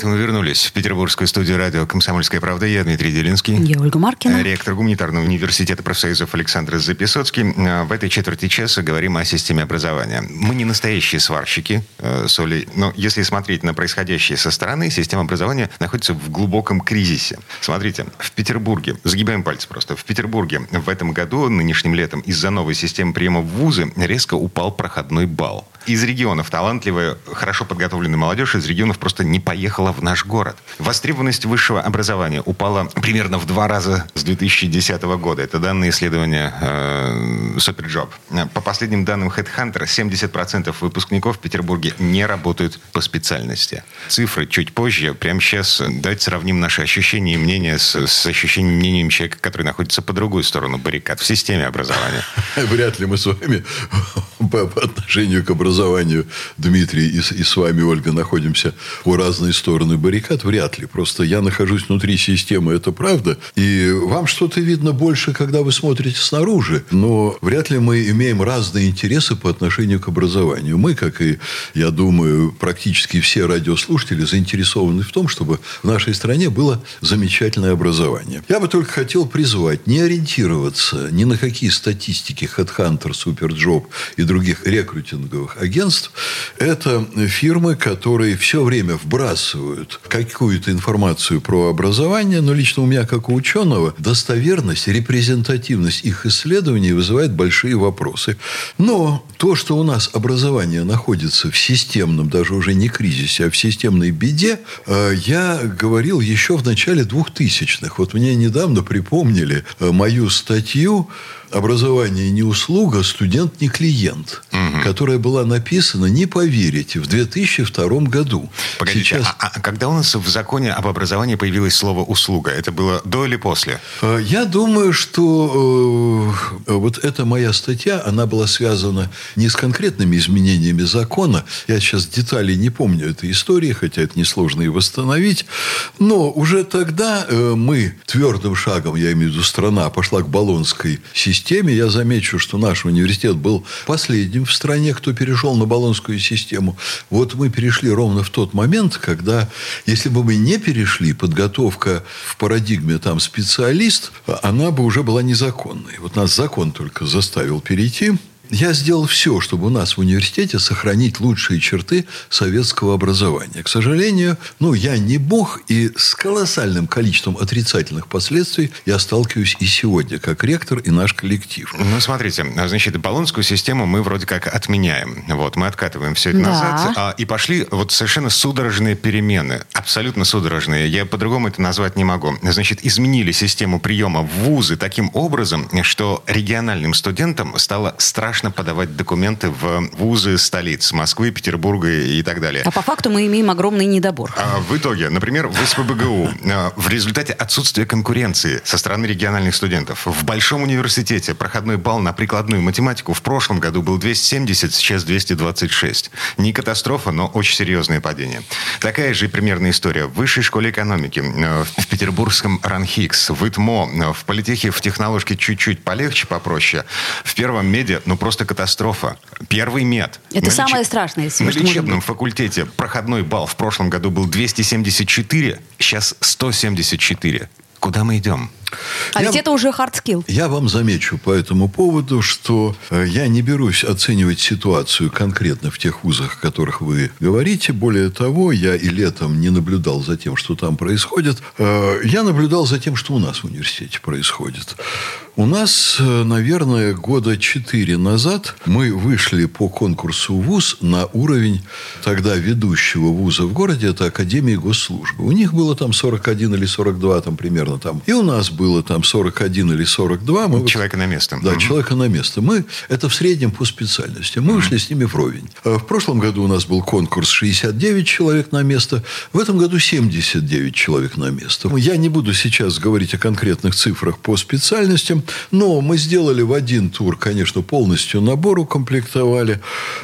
Это мы вернулись в петербургскую студию радио «Комсомольская правда». Я Дмитрий Делинский. Я Ольга Маркина. Ректор гуманитарного университета профсоюзов Александр Записоцкий. А, в этой четверти часа говорим о системе образования. Мы не настоящие сварщики э, соли, но если смотреть на происходящее со стороны, система образования находится в глубоком кризисе. Смотрите, в Петербурге, загибаем пальцы просто, в Петербурге в этом году, нынешним летом, из-за новой системы приема в вузы резко упал проходной балл. Из регионов талантливая, хорошо подготовленная молодежь из регионов просто не поехала в наш город. Востребованность высшего образования упала примерно в два раза с 2010 года. Это данные исследования э, Superjob. По последним данным HeadHunter, 70% выпускников в Петербурге не работают по специальности. Цифры чуть позже. Прямо сейчас давайте сравним наши ощущения и мнения с, с ощущением мнением человека, который находится по другую сторону баррикад в системе образования. Вряд ли мы с вами по отношению к образованию, Дмитрий и, и с вами, Ольга, находимся по разные стороны баррикад. Вряд ли. Просто я нахожусь внутри системы, это правда. И вам что-то видно больше, когда вы смотрите снаружи. Но вряд ли мы имеем разные интересы по отношению к образованию. Мы, как и, я думаю, практически все радиослушатели, заинтересованы в том, чтобы в нашей стране было замечательное образование. Я бы только хотел призвать не ориентироваться ни на какие статистики HeadHunter, SuperJob и других рекрутинговых агентств. Это фирмы, которые все время вбрасывают какую-то информацию про образование, но лично у меня, как у ученого, достоверность, репрезентативность их исследований вызывает большие вопросы. Но то, что у нас образование находится в системном, даже уже не кризисе, а в системной беде, э, я говорил еще в начале 2000-х. Вот мне недавно припомнили э, мою статью образование не услуга, студент не клиент, угу. которая была написана, не поверите, в 2002 году. Погодите, Сейчас... а, а когда у нас в законе об образовании появилось слово услуга, это было до или после? А, я думаю, что э, вот эта моя статья, она была связана не с конкретными изменениями закона. Я сейчас деталей не помню этой истории, хотя это несложно и восстановить. Но уже тогда э, мы твердым шагом, я имею в виду страна, пошла к баллонской системе системе. Я замечу, что наш университет был последним в стране, кто перешел на баллонскую систему. Вот мы перешли ровно в тот момент, когда, если бы мы не перешли, подготовка в парадигме там специалист, она бы уже была незаконной. Вот нас закон только заставил перейти я сделал все, чтобы у нас в университете сохранить лучшие черты советского образования. К сожалению, ну, я не бог, и с колоссальным количеством отрицательных последствий я сталкиваюсь и сегодня, как ректор и наш коллектив. Ну, смотрите, значит, баллонскую систему мы вроде как отменяем. Вот, мы откатываем все это да. назад. А, и пошли вот совершенно судорожные перемены. Абсолютно судорожные. Я по-другому это назвать не могу. Значит, изменили систему приема в вузы таким образом, что региональным студентам стало страшно страшно подавать документы в вузы столиц Москвы, Петербурга и так далее. А по факту мы имеем огромный недобор. А в итоге, например, в СПБГУ а, в результате отсутствия конкуренции со стороны региональных студентов в Большом университете проходной балл на прикладную математику в прошлом году был 270, сейчас 226. Не катастрофа, но очень серьезное падение. Такая же примерная история в Высшей школе экономики, а, в Петербургском РАНХИКС, в ИТМО, в политехе, в технологии чуть-чуть полегче, попроще. В первом медиа, ну просто просто катастрофа. Первый мед. Это на самое леч... страшное. Если на лечебном факультете проходной балл в прошлом году был 274, сейчас 174. Куда мы идем? А я, ведь это уже hard skill. Я вам замечу по этому поводу, что э, я не берусь оценивать ситуацию конкретно в тех вузах, о которых вы говорите. Более того, я и летом не наблюдал за тем, что там происходит. Э, я наблюдал за тем, что у нас в университете происходит. У нас, э, наверное, года четыре назад мы вышли по конкурсу ВУЗ на уровень тогда ведущего вуза в городе, это Академия госслужбы. У них было там 41 или 42 там примерно там. И у нас было там 41 или 42. Мы человека вот, на место. Да, угу. человека на место. Мы, это в среднем по специальности. Мы вышли с ними вровень. А в прошлом году у нас был конкурс 69 человек на место. В этом году 79 человек на место. Я не буду сейчас говорить о конкретных цифрах по специальностям, но мы сделали в один тур, конечно, полностью набор укомплектовали.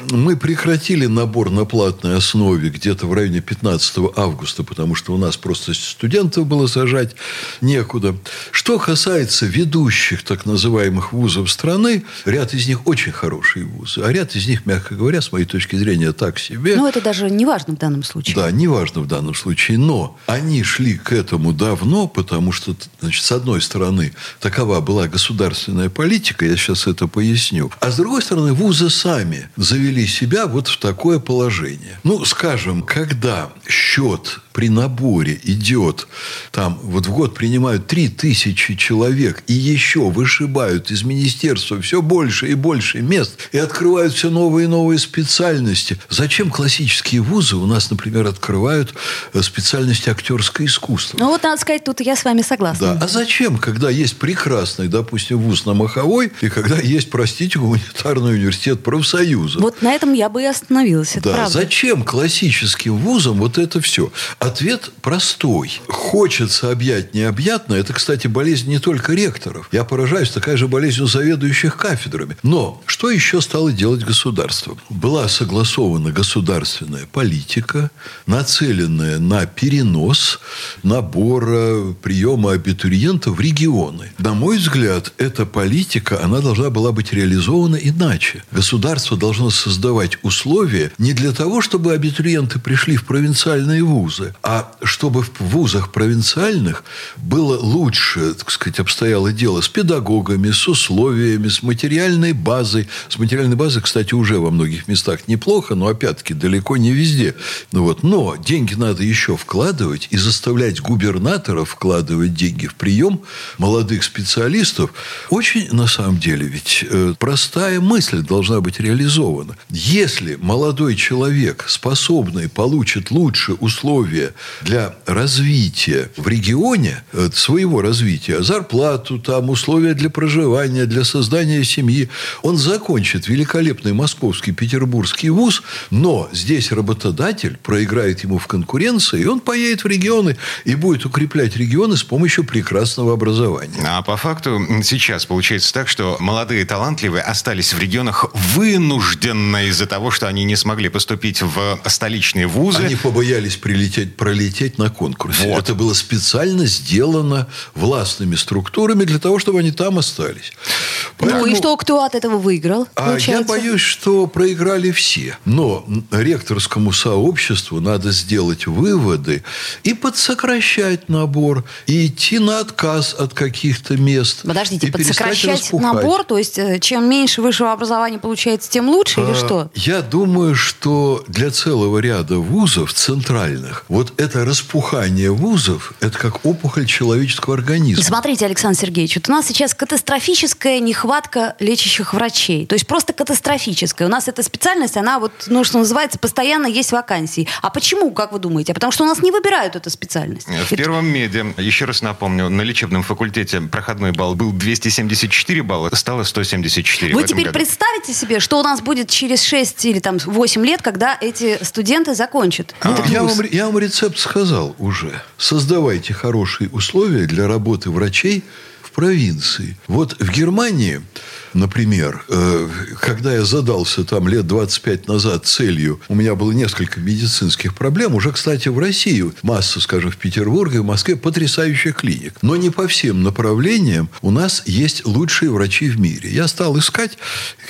Мы прекратили набор на платной основе где-то в районе 15 августа, потому что у нас просто студентов было сажать некуда. Что касается ведущих так называемых вузов страны, ряд из них очень хорошие вузы, а ряд из них, мягко говоря, с моей точки зрения, так себе. Но это даже не важно в данном случае. Да, не важно в данном случае, но они шли к этому давно, потому что, значит, с одной стороны, такова была государственная политика, я сейчас это поясню, а с другой стороны, вузы сами завели себя вот в такое положение. Ну, скажем, когда счет при наборе идет, там вот в год принимают 3000 человек и еще вышибают из министерства все больше и больше мест и открывают все новые и новые специальности. Зачем классические вузы у нас, например, открывают э, специальности актерское искусство? Ну вот, надо сказать, тут я с вами согласна. Да. А зачем, когда есть прекрасный, допустим, вуз на Маховой, и когда есть, простите, гуманитарный университет профсоюза? Вот на этом я бы и остановилась, это да. правда. Зачем классическим вузам вот это все? Ответ простой. Хочется объять необъятное. Это, кстати, болезнь не только ректоров. Я поражаюсь, такая же болезнь у заведующих кафедрами. Но что еще стало делать государство? Была согласована государственная политика, нацеленная на перенос набора приема абитуриентов в регионы. На мой взгляд, эта политика, она должна была быть реализована иначе. Государство должно создавать условия не для того, чтобы абитуриенты пришли в провинциальные вузы, а чтобы в вузах провинциальных было лучше, так сказать, обстояло дело с педагогами, с условиями, с материальной базой. С материальной базой, кстати, уже во многих местах неплохо, но опять-таки далеко не везде. Ну вот. Но деньги надо еще вкладывать и заставлять губернаторов вкладывать деньги в прием молодых специалистов. Очень, на самом деле, ведь э, простая мысль должна быть реализована. Если молодой человек, способный, получит лучшие условия для развития в регионе, э, своего развития, зарплату, там, условия для проживания, для создания семьи, он закончит великолепный московский, петербургский вуз, но здесь работодатель проиграет ему в конкуренции, и он поедет в регионы и будет укреплять регионы с помощью прекрасного образования. А по факту сейчас получается так, что молодые талантливые остались в регионах вынужденно из-за того, что они не смогли поступить в столичные вузы. Они побоялись прилететь пролететь на конкурсе. Вот. Это было специально сделано властными структурами для того, чтобы они там остались. Поэтому... Ну и что, кто от этого выиграл? А я боюсь, что проиграли все. Но ректорскому сообществу надо сделать выводы и подсокращать набор, и идти на отказ от каких-то мест. Подождите, подсокращать набор, то есть э, чем меньше высшего образования получается, тем лучше а, или что? Я думаю, что для целого ряда вузов центральных вот это распухание вузов, это как опухоль человеческого организма. Смотрите, Александр Сергеевич, вот у нас сейчас катастрофическая нехватка лечащих врачей. То есть просто катастрофическая. У нас эта специальность, она вот, ну, что называется, постоянно есть вакансии. А почему, как вы думаете? А потому что у нас не выбирают эту специальность. В это... первом меде, еще раз напомню, на лечебном факультете проходной балл был 274 балла, стало 174 Вы теперь году. представите себе, что у нас будет через 6 или там 8 лет, когда эти студенты закончат? А, я, вам, я вам рецепт сказал уже. Создавайте хорошие условия для работы врачей в провинции. Вот в Германии Например, э, когда я задался там лет 25 назад целью, у меня было несколько медицинских проблем, уже, кстати, в России масса, скажем, в Петербурге, в Москве потрясающих клиник. Но не по всем направлениям у нас есть лучшие врачи в мире. Я стал искать,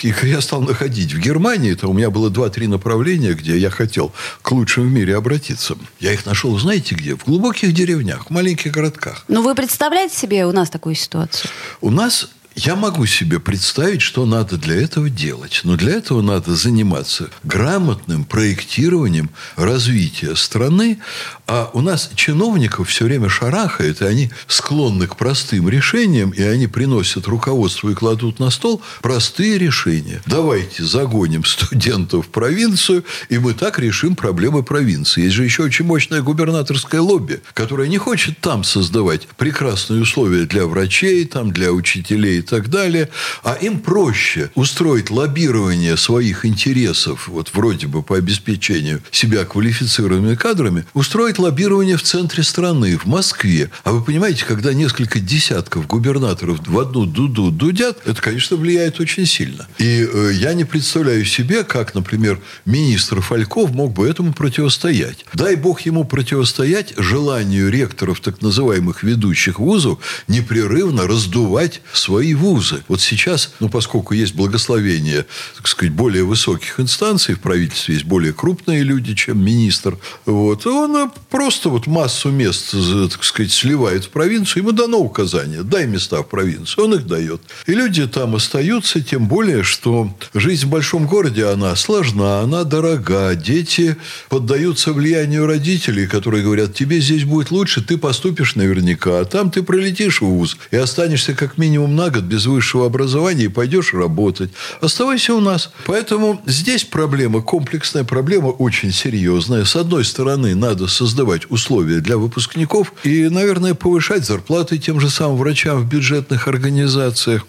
я стал находить. В Германии это у меня было 2-3 направления, где я хотел к лучшим в мире обратиться. Я их нашел, знаете где? В глубоких деревнях, в маленьких городках. Ну, вы представляете себе у нас такую ситуацию? У нас Я могу себе представить, что надо для этого делать. Но для этого надо заниматься грамотным проектированием развития страны. А у нас чиновников все время шарахает, и они склонны к простым решениям, и они приносят руководство и кладут на стол простые решения. Давайте загоним студентов в провинцию, и мы так решим проблемы провинции. Есть же еще очень мощное губернаторское лобби, которое не хочет там создавать прекрасные условия для врачей, там, для учителей так далее. А им проще устроить лоббирование своих интересов, вот вроде бы по обеспечению себя квалифицированными кадрами, устроить лоббирование в центре страны, в Москве. А вы понимаете, когда несколько десятков губернаторов в одну дуду дудят, это, конечно, влияет очень сильно. И э, я не представляю себе, как, например, министр Фальков мог бы этому противостоять. Дай бог ему противостоять желанию ректоров так называемых ведущих вузов непрерывно раздувать свои вузы. Вот сейчас, ну, поскольку есть благословение, так сказать, более высоких инстанций в правительстве, есть более крупные люди, чем министр, вот, он просто вот массу мест, так сказать, сливает в провинцию, ему дано указание, дай места в провинцию, он их дает. И люди там остаются, тем более, что жизнь в большом городе, она сложна, она дорога, дети поддаются влиянию родителей, которые говорят, тебе здесь будет лучше, ты поступишь наверняка, а там ты пролетишь в ВУЗ и останешься как минимум на год без высшего образования и пойдешь работать. Оставайся у нас. Поэтому здесь проблема, комплексная проблема очень серьезная. С одной стороны, надо создавать условия для выпускников и, наверное, повышать зарплаты тем же самым врачам в бюджетных организациях.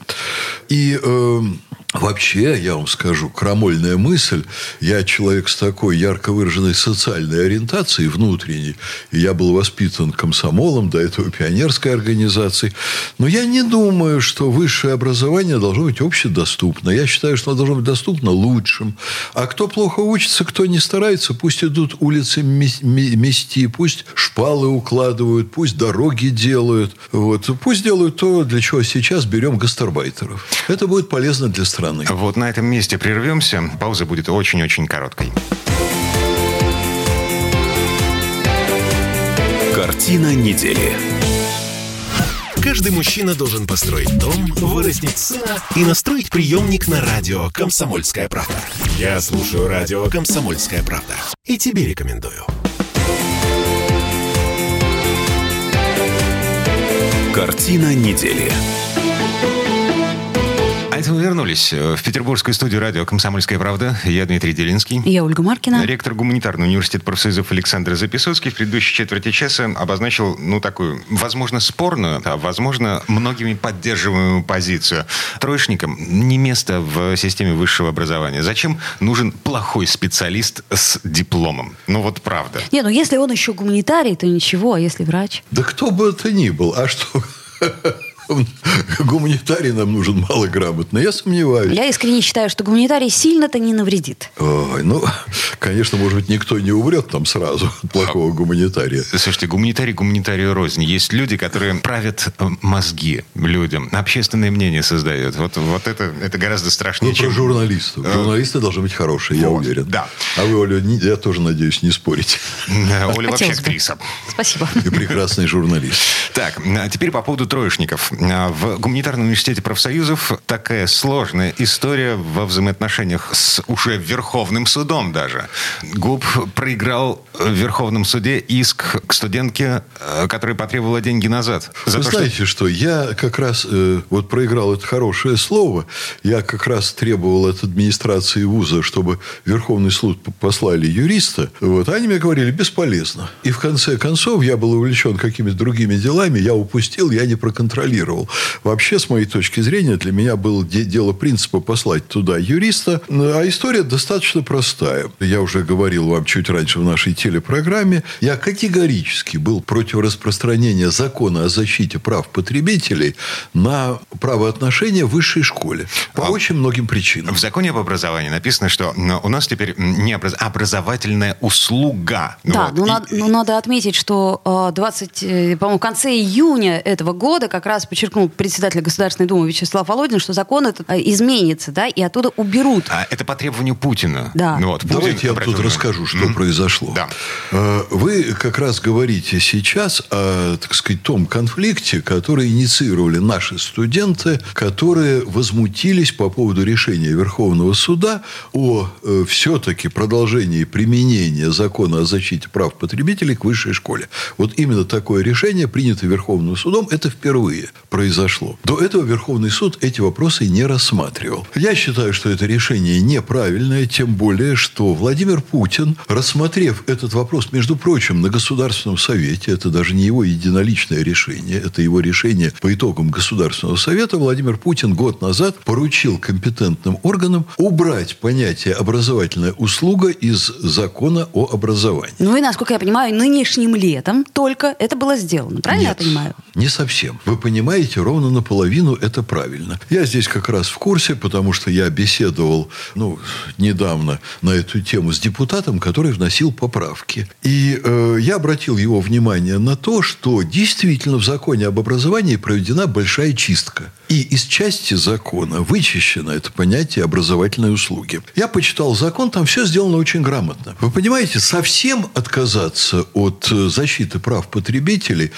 И э, Вообще, я вам скажу, крамольная мысль. Я человек с такой ярко выраженной социальной ориентацией внутренней. И я был воспитан комсомолом, до этого пионерской организацией. Но я не думаю, что высшее образование должно быть общедоступно. Я считаю, что оно должно быть доступно лучшим. А кто плохо учится, кто не старается, пусть идут улицы мести, пусть шпалы укладывают, пусть дороги делают. Вот. Пусть делают то, для чего сейчас берем гастарбайтеров. Это будет полезно для страны страны. Вот на этом месте прервемся. Пауза будет очень-очень короткой. Картина недели. Каждый мужчина должен построить дом, вырастить сына и настроить приемник на радио «Комсомольская правда». Я слушаю радио «Комсомольская правда» и тебе рекомендую. Картина недели. Это мы вернулись э, в петербургскую студию радио «Комсомольская правда». Я Дмитрий Делинский. Я Ольга Маркина. Ректор гуманитарного университета профсоюзов Александр Записоцкий в предыдущей четверти часа обозначил, ну, такую, возможно, спорную, а, возможно, многими поддерживаемую позицию. Троечникам не место в системе высшего образования. Зачем нужен плохой специалист с дипломом? Ну, вот правда. Не, ну, если он еще гуманитарий, то ничего, а если врач? Да кто бы это ни был, а что... гуманитарий нам нужен малограмотный. Я сомневаюсь. Я искренне считаю, что гуманитарий сильно-то не навредит. Ой, ну, конечно, может быть, никто не умрет там сразу от плохого гуманитария. Слушайте, гуманитарий гуманитарию рознь. Есть люди, которые правят э, мозги людям, общественное мнение создают. Вот, вот это, это гораздо страшнее, ну, чем... про журналистов. Э, Журналисты должны быть хорошие, я уверен. Да. А вы, Оля, я тоже надеюсь, не спорите. Оля вообще актриса. Спасибо. И прекрасный журналист. Так, а теперь по поводу троечников. А, в Гуманитарном университете профсоюзов такая сложная история во взаимоотношениях с уже Верховным судом даже. ГУП проиграл в Верховном суде иск к студентке, э, которая потребовала деньги назад. За Вы то, знаете, что... что я как раз э, вот проиграл это хорошее слово. Я как раз требовал от администрации вуза, чтобы Верховный суд послали юриста. Вот. Они мне говорили, бесполезно. И в конце концов я был увлечен какими-то другими делами, я упустил, я не проконтролировал реагировал. Вообще, с моей точки зрения, для меня было дело принципа послать туда юриста. А история достаточно простая. Я уже говорил вам чуть раньше в нашей телепрограмме. Я категорически был против распространения закона о защите прав потребителей на правоотношения в высшей школе. По а очень многим причинам. В законе об образовании написано, что у нас теперь не образ... образовательная услуга. Да, вот. но, И... надо, но надо отметить, что 20, э, э, по-моему, в конце июня этого года как раз подчеркнул председатель Государственной Думы Вячеслав Володин, что закон этот э, изменится, да, и оттуда уберут. А это по требованию Путина. Да. Ну, вот, Путин Давайте я тут расскажу, что Мгм. произошло. Да. Э, Вы как раз говорите сейчас о, так сказать, том конфликте, который инициировали наши студенты, которые возмутились по поводу решения Верховного суда о э, все-таки продолжении применения закона о защите прав потребителей к высшей школе. Вот именно такое решение, принято Верховным судом, это впервые произошло. До этого Верховный суд эти вопросы не рассматривал. Я считаю, что это решение неправильное, тем более, что Владимир Путин, рассмотрев этот вопрос, между прочим, на Государственном Совете, это даже не его единоличное решение, это его решение по итогам Государственного Совета, Владимир Путин год назад поручил компетентным органам убрать понятие «образовательная услуга» из закона о образовании. Ну и, насколько я понимаю, нынешним летом только это было сделано. Правильно Нет, я понимаю? Не совсем. Вы понимаете, ровно наполовину это правильно. Я здесь как раз в курсе, потому что я беседовал ну, недавно на эту тему с депутатом, который вносил поправки. И э, я обратил его внимание на то, что действительно в законе об образовании проведена большая чистка. И из части закона вычищено это понятие образовательной услуги. Я почитал закон, там все сделано очень грамотно. Вы понимаете, совсем отказаться от э, защиты прав потребителей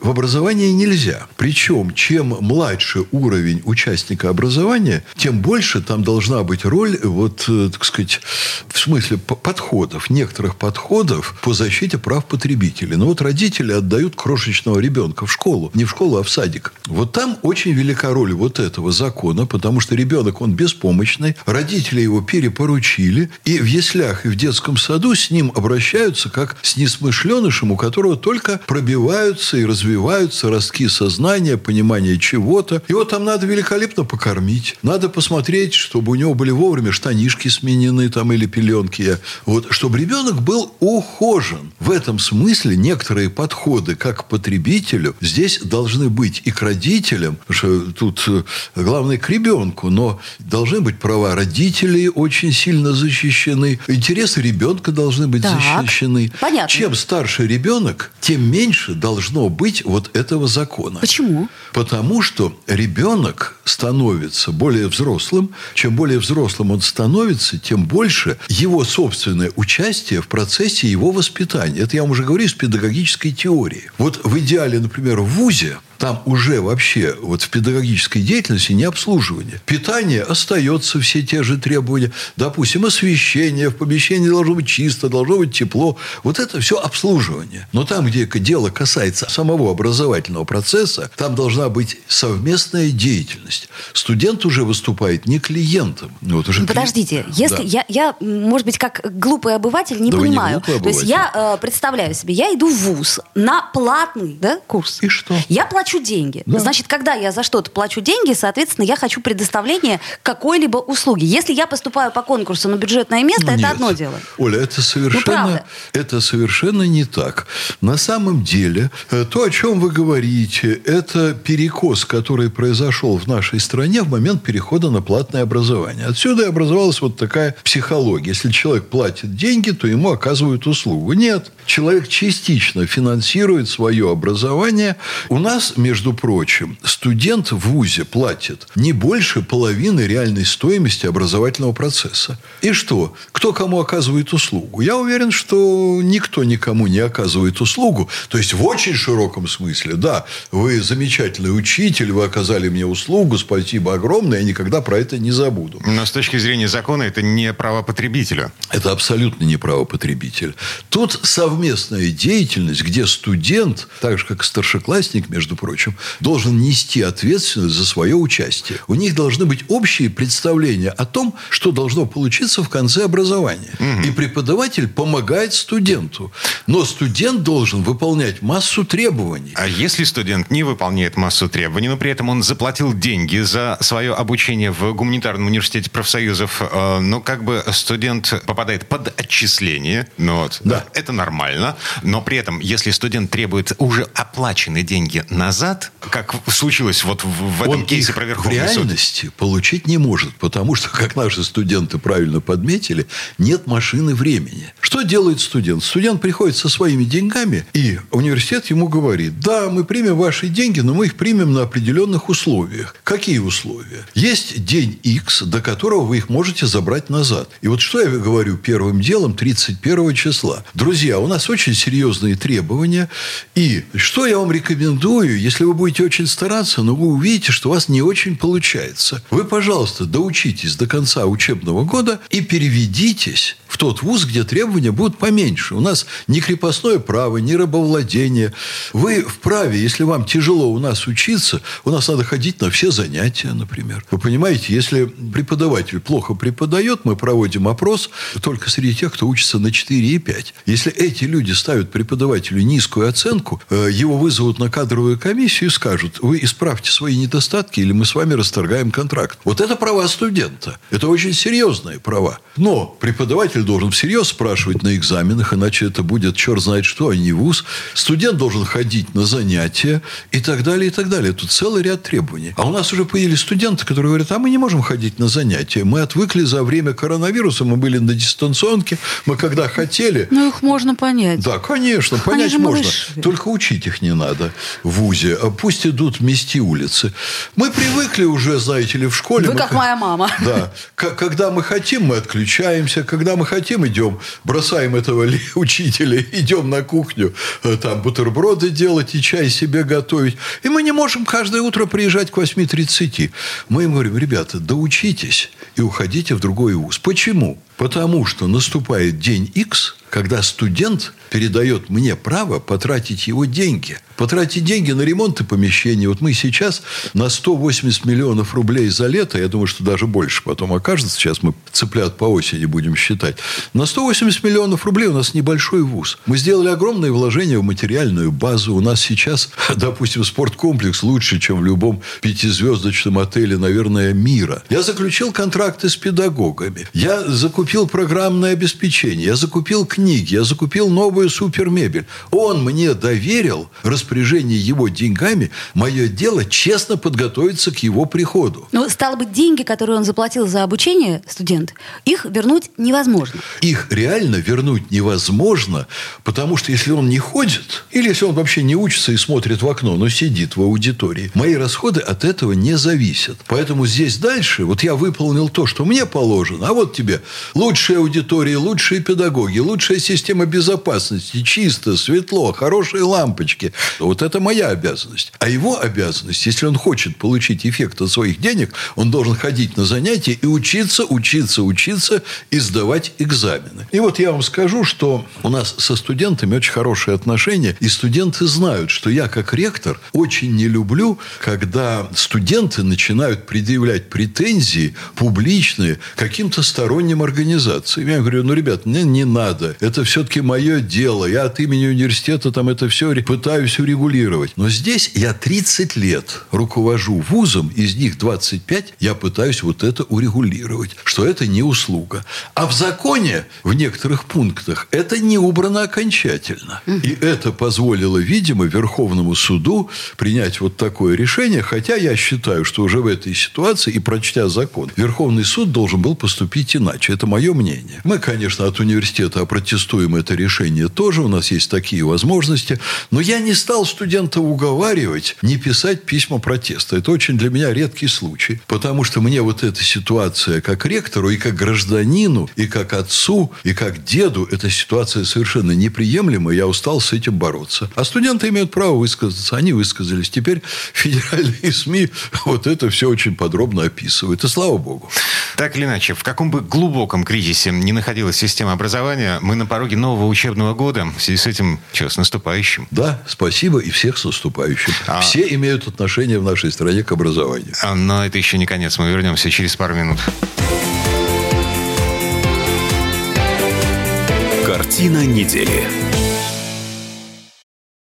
в образовании нельзя. Причем, чем младше уровень участника образования, тем больше там должна быть роль, вот, э, так сказать, в смысле по- подходов, некоторых подходов по защите прав потребителей. Но вот родители отдают крошечного ребенка в школу, не в школу, а в садик. Вот там очень велика роль вот этого закона, потому что ребенок, он беспомощный, родители его перепоручили, и в яслях и в детском саду с ним обращаются как с несмышленышем, у которого только пробиваются и развиваются ростки сознания, понимания чего-то. Его там надо великолепно покормить. Надо посмотреть, чтобы у него были вовремя штанишки сменены там или пеленки. Вот, чтобы ребенок был ухожен. В этом смысле некоторые подходы как к потребителю здесь должны быть и к родителям, потому что тут э, главное к ребенку, но должны быть права родителей очень сильно защищены, интересы ребенка должны быть Так, защищены. понятно. Чем старше ребенок, тем меньше должно быть вот этого закона. Почему? Потому что ребенок становится более взрослым. Чем более взрослым он становится, тем больше его собственное участие в процессе его воспитания. Это я вам уже говорю из педагогической теории. Вот в идеале, например, в ВУЗе там уже вообще вот в педагогической деятельности не обслуживание. Питание остается, все те же требования. Допустим, освещение в помещении должно быть чисто, должно быть тепло. Вот это все обслуживание. Но там, где дело касается самого образовательного процесса, там должна быть совместная деятельность. Студент уже выступает не клиентом. Вот уже Ну, кли- Подождите, если Да. я, я, может быть, как глупый обыватель, не Да вы не понимаю. глупый То есть обыватель. я э, представляю себе, я иду в ВУЗ на платный да, курс. И что? Я плачу деньги. Да. Значит, когда я за что-то плачу деньги, соответственно, я хочу предоставления какой-либо услуги. Если я поступаю по конкурсу на бюджетное место, Ну, это нет. одно дело. Оля, это совершенно, правда. это совершенно не так. На самом деле, э, то, о чем вы говорите, это перекос, который произошел в нашей стране в момент перехода на платное образование. Отсюда и образовалась вот такая психология. Если человек платит деньги, то ему оказывают услугу. Нет. Человек частично финансирует свое образование. У нас, между прочим, студент в ВУЗе платит не больше половины реальной стоимости образовательного процесса. И что? Кто кому оказывает услугу? Я уверен, что никто никому не оказывает услугу. То есть, в очень широком смысле, да, вы замечательный учитель, вы оказали мне услугу, спасибо огромное, я никогда про это не забуду. Но с точки зрения закона это не право потребителя. Это абсолютно не право потребителя. Тут совместная деятельность, где студент, так же как и старшеклассник, между прочим, должен нести ответственность за свое участие. У них должны быть общие представления о том, что должно получиться в конце образования. И преподаватель помогает студенту. Но студент должен выполнять массу требований. А если студент не выполняет массу требований, но при этом он заплатил деньги за свое обучение в гуманитарном университете профсоюзов, э, ну, как бы студент попадает под отчисление, ну, вот, Да. это нормально, но при этом, если студент требует уже оплаченные деньги назад, назад, как случилось вот в, в этом Он кейсе про в Верховный суд? реальности получить не может, потому что, как наши студенты правильно подметили, нет машины времени. Что делает студент? Студент приходит со своими деньгами, и университет ему говорит, да, мы примем ваши деньги, но мы их примем на определенных условиях. Какие условия? Есть день X, до которого вы их можете забрать назад. И вот что я говорю первым делом 31 числа. Друзья, у нас очень серьезные требования. И что я вам рекомендую, если вы будете очень стараться, но вы увидите, что у вас не очень получается. Вы, пожалуйста, доучитесь до конца учебного года и переведитесь в тот вуз, где требования будут поменьше. У нас ни крепостное право, ни рабовладение. Вы вправе, если вам тяжело у нас учиться, у нас надо ходить на все занятия, например. Вы понимаете, если преподаватель плохо преподает, мы проводим опрос только среди тех, кто учится на 4 и 5. Если эти люди ставят преподавателю низкую оценку, э, его вызовут на кадровую комиссию и скажут, вы исправьте свои недостатки, или мы с вами расторгаем контракт. Вот это права студента. Это очень серьезные права. Но преподаватель должен всерьез спрашивать на экзаменах, иначе это будет черт знает что, а не вуз. Студент должен ходить на занятия и так далее, и так далее. Тут целый ряд требований. А у нас уже появились студенты, которые говорят, а мы не можем ходить на занятия. Мы отвыкли за время коронавируса, мы были на дистанционке, мы когда хотели... Ну, их можно понять. Да, конечно, понять можно. малыши. Только учить их не надо в ВУЗе. А Пусть идут мести улицы. Мы привыкли уже, знаете ли, в школе... Вы мы как моя мама. Да. Когда мы хотим, мы отключаемся. Когда мы хотим, идем, бросаем этого учителя, идем на кухню, э, там бутерброды делать и чай себе готовить. И мы не можем каждое утро приезжать к 8.30. Мы им говорим, ребята, доучитесь и уходите в другой вуз. Почему? Потому что наступает день X, когда студент передает мне право потратить его деньги. Потратить деньги на ремонт и помещение. Вот мы сейчас на 180 миллионов рублей за лето, я думаю, что даже больше потом окажется, сейчас мы цыплят по осени будем считать, на 180 миллионов рублей у нас небольшой вуз. Мы сделали огромные вложения в материальную базу. У нас сейчас, допустим, спорткомплекс лучше, чем в любом пятизвездочном отеле, наверное, мира. Я заключил контракты с педагогами. Я закупил программное обеспечение. Я закупил книги. Я закупил новую супермебель. Он мне доверил распоряжение его деньгами. Мое дело честно подготовиться к его приходу. Ну, стало быть, деньги, которые он заплатил за обучение студент, их вернуть невозможно. Их реально вернуть невозможно, потому что если он не ходит, или если он вообще не учится и смотрит в окно, но сидит в аудитории, мои расходы от этого не зависят. Поэтому здесь дальше, вот я выполнил то, что мне положено, а вот тебе лучшие аудитории, лучшие педагоги, лучшая система безопасности, чисто, светло, хорошие лампочки. Вот это моя обязанность. А его обязанность, если он хочет получить эффект от своих денег, он должен ходить на занятия и учиться, учиться, учиться и сдавать экзамены. И вот я вам скажу, что у нас со студентами очень хорошие отношения, и студенты знают, что я как ректор очень не люблю, когда студенты начинают предъявлять претензии публичные каким-то сторонним организациям. Я говорю, ну, ребят, мне не надо. Это все-таки мое дело. Я от имени университета там это все пытаюсь урегулировать. Но здесь я 30 лет руковожу вузом, из них 25 я пытаюсь вот это урегулировать, что это не услуга. А в законе в некоторых пунктах это не убрано окончательно. И это позволило, видимо, Верховному суду принять вот такое решение, хотя я считаю, что уже в этой ситуации, и прочтя закон, Верховный суд должен был поступить иначе. Это мое мнение. Мы, конечно, от университета опротестуем это решение тоже, у нас есть такие возможности, но я не стал студента уговаривать не писать письма протеста. Это очень для меня редкий случай, потому что мне вот эта ситуация как ректору и как гражданину, и как отцу, и как деду, эта ситуация совершенно неприемлема, я устал с этим бороться. А студенты имеют право высказаться, они высказались. Теперь федеральные СМИ вот это все очень подробно описывают, и слава богу. Так или иначе, в каком бы глубоком кризисе не находилась система образования, мы на пороге нового учебного года. В связи с этим, что, с наступающим. Да, спасибо и всех с наступающим. А- Все имеют отношение в нашей стране к образованию. А, Но это еще не конец. Мы вернемся через пару минут. Картина недели.